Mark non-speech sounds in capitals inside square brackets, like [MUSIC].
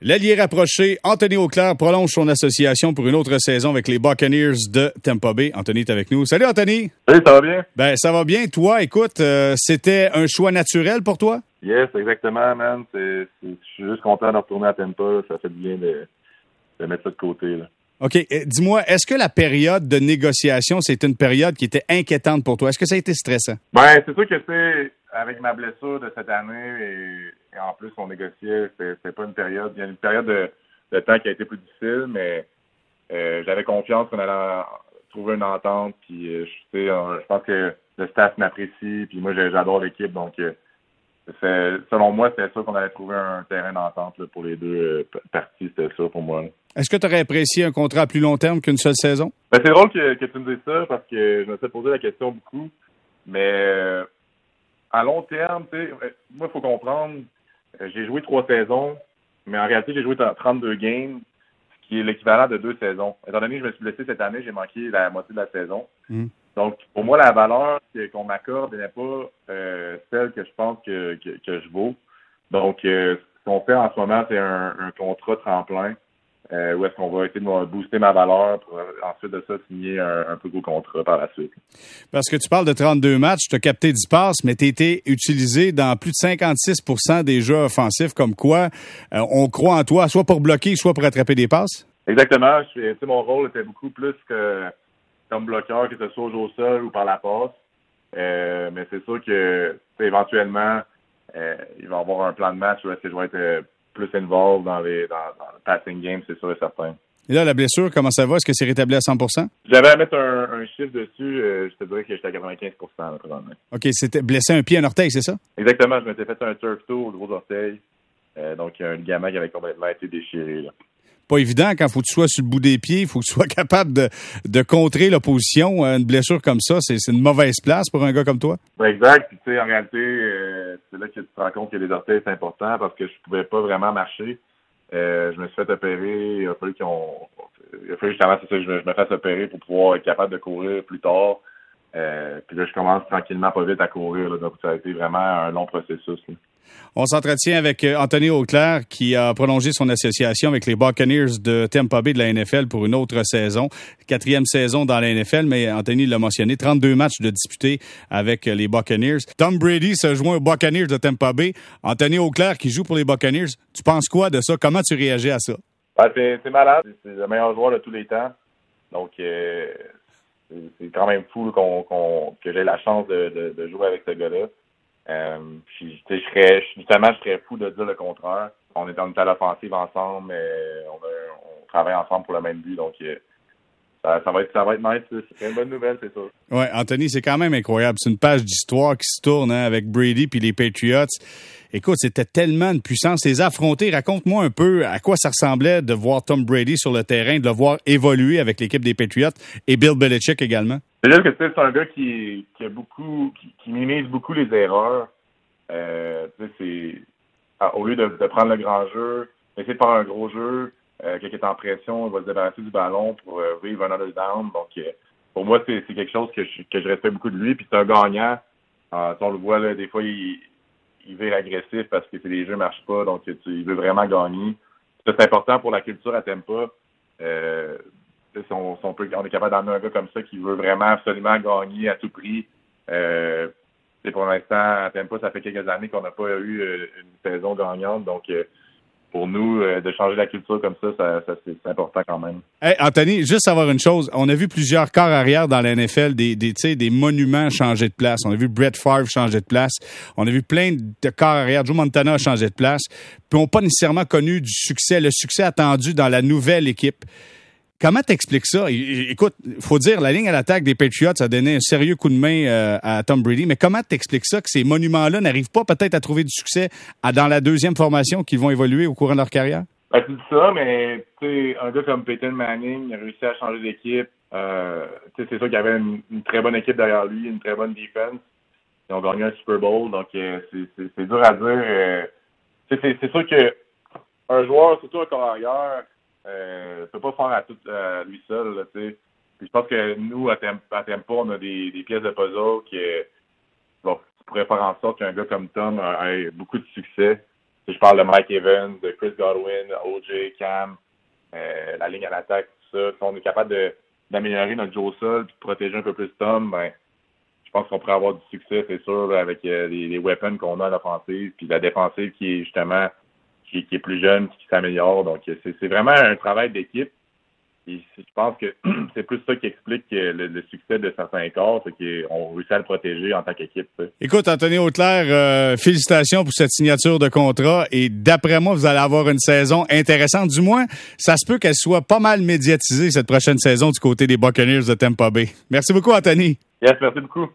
L'allié rapproché, Anthony Auclair, prolonge son association pour une autre saison avec les Buccaneers de Tampa Bay. Anthony est avec nous. Salut Anthony. Salut, ça va bien? Ben ça va bien. Toi, écoute, euh, c'était un choix naturel pour toi? Yes, exactement, man. Je suis juste content de retourner à Tampa. Ça fait du bien de, de mettre ça de côté. Là. OK. Dis-moi, est-ce que la période de négociation, c'est une période qui était inquiétante pour toi? Est-ce que ça a été stressant? Ben, c'est sûr que c'est avec ma blessure de cette année et, en plus on négociait, c'était pas une période. Il y a une période de, temps qui a été plus difficile, mais euh, j'avais confiance qu'on allait trouver une entente. Puis euh, je, je pense que le staff m'apprécie, puis moi j'adore l'équipe, donc euh, selon moi, c'était sûr qu'on allait trouver un terrain d'entente pour les deux parties, c'était ça pour moi. Est-ce que tu aurais apprécié un contrat à plus long terme qu'une seule saison? Ben, c'est drôle que, tu me dises ça parce que je me suis posé la question beaucoup. Mais à long terme, moi, il faut comprendre, euh, j'ai joué trois saisons, mais en réalité, j'ai joué 32 games, ce qui est l'équivalent de deux saisons. Étant donné que je me suis blessé cette année, j'ai manqué la moitié de la saison. Hmm. Donc, pour moi, la valeur qu'on m'accorde n'est pas euh, celle que je pense que, que, je vaux. Donc, euh, ce qu'on fait en ce moment, c'est un, un contrat tremplin euh, où est-ce qu'on va essayer de booster ma valeur pour euh, ensuite de ça signer un, un plus gros contrat par la suite. Parce que tu parles de 32 matchs, tu as capté 10 passes, mais tu as été utilisé dans plus de 56% des jeux offensifs, comme quoi euh, on croit en toi, soit pour bloquer, soit pour attraper des passes? Exactement. Je, mon rôle était beaucoup plus que comme bloqueur, que ce soit au jeu au sol ou par la passe. Euh, mais c'est sûr que éventuellement, il va y avoir un plan de match où est-ce que je vais être plus involved dans, les, dans, le passing game, c'est sûr et certain. Et là, la blessure, comment ça va? Est-ce que c'est rétabli à 100% J'avais à mettre un, chiffre dessus, euh, je te dirais que j'étais à 95% OK, c'était blessé un pied, un orteil, c'est ça? Exactement, je m'étais fait un turf toe au gros orteil. Euh, donc, il y a un ligament qui avait complètement été déchiré. Là pas évident quand faut que tu sois sur le bout des pieds, il faut que tu sois [LAUGHS] capable de, contrer l'opposition. Une blessure comme ça, c'est une mauvaise place pour un gars comme toi. exact. Puis tu sais, en réalité, euh, c'est là que tu te rends compte que les orteils c'est important parce que je pouvais pas vraiment marcher. Euh, je me suis fait opérer. Il a fallu qu'on, il a fallu justement c'est ça, je, je me fasse opérer pour pouvoir être capable de courir plus tard. Euh, puis là, je commence tranquillement pas vite à courir. donc, ça a été vraiment un long processus. On s'entretient avec euh, Anthony Auclair qui a prolongé son association avec les Buccaneers de Tampa Bay de la NFL pour une autre saison. Quatrième saison dans la NFL, mais Anthony l'a mentionné, 32 matchs de disputés avec les Buccaneers. Tom Brady se joint aux Buccaneers de Tampa Bay. Anthony Auclair qui joue pour les Buccaneers. Tu penses quoi de ça? Comment tu réagis à ça? Ben, c'est malade. C'est le meilleur joueur de tous les temps. Donc, euh, c'est quand même fou que j'ai la chance de jouer avec ce gars-là. Euh, puis, je serais, justement, je serais fou de dire le contraire. On est, en à l'offensive ensemble, mais on, on, travaille ensemble pour le même but, donc euh, ça, ça, va être, ça va être nice. C'est une bonne nouvelle, c'est ça. Ouais, Anthony, c'est quand même incroyable. C'est une page d'histoire qui se tourne hein, avec Brady puis les Patriots. Écoute, c'était tellement de puissance. Les affronter, raconte-moi un peu à quoi ça ressemblait de voir Tom Brady sur le terrain, de le voir évoluer avec l'équipe des Patriots et Bill Belichick également. C'est dire que c'est un gars qui, qui a beaucoup, qui, qui, minimise beaucoup les erreurs. Euh, c'est au lieu de, de, prendre le grand jeu, essayer de faire un gros jeu, euh, quelqu'un est en pression, il va se débarrasser du ballon pour euh, vivre un other down. Donc, euh, pour moi, c'est quelque chose que je, que je respecte beaucoup de lui. Puis c'est un gagnant. Euh, on le voit, là, des fois, il, il être agressif parce que les jeux marchent pas, donc il veut vraiment gagner. C'est important pour la culture à Tempa. Euh, si on, peut, on est capable d'amener un gars comme ça qui veut vraiment absolument gagner à tout prix. Euh, pour l'instant, à Tempa, ça fait quelques années qu'on n'a pas eu une saison gagnante, donc pour nous, euh, de changer la culture comme ça, ça, c'est important quand même. Hey, Anthony, juste savoir une chose. On a vu plusieurs corps arrière dans la NFL, des, des, des monuments changer de place. On a vu Brett Favre changer de place. On a vu plein de corps arrière. Joe Montana changer de place. Puis on n'a pas nécessairement connu du succès, le succès attendu dans la nouvelle équipe. Comment t'expliques ça? Écoute, faut dire, la ligne à l'attaque des Patriots a donné un sérieux coup de main euh, à Tom Brady, mais comment t'expliques ça que ces monuments-là n'arrivent pas peut-être à trouver du succès dans la deuxième formation qu'ils vont évoluer au courant de leur carrière? Ben, tu dis ça, mais un gars comme Peyton Manning a réussi à changer d'équipe. Euh, c'est sûr qu'il avait une, très bonne équipe derrière lui, une très bonne défense. Ils ont gagné un Super Bowl, donc euh, c'est dur à dire. Euh, c'est sûr que un joueur, surtout un carrière, euh, peut pas faire à tout lui seul, là, tu sais. Puis je pense que nous, à Tempa, on a des, pièces de puzzle qui, bon, pourraient faire en sorte qu'un gars comme Tom ait beaucoup de succès. je parle de Mike Evans, de Chris Godwin, OJ, Cam, la ligne à l'attaque, tout ça. Si on est capable d'améliorer notre jeu au sol puis de protéger un peu plus Tom, ben je pense qu'on pourrait avoir du succès, c'est sûr, avec les, les, weapons qu'on a à l'offensive, puis la défensive qui est justement qui, est plus jeune, qui s'améliore. Donc c'est vraiment un travail d'équipe je pense que [CLEARS THROAT] c'est plus ça qui explique le, succès de certains corps, c'est qu'on réussit à le protéger en tant qu'équipe. Écoute, Anthony Auclair, euh, félicitations pour cette signature de contrat et d'après moi, vous allez avoir une saison intéressante. Du moins, ça se peut qu'elle soit pas mal médiatisée cette prochaine saison du côté des Buccaneers de Tampa Bay. Merci beaucoup, Anthony. Yes, merci beaucoup.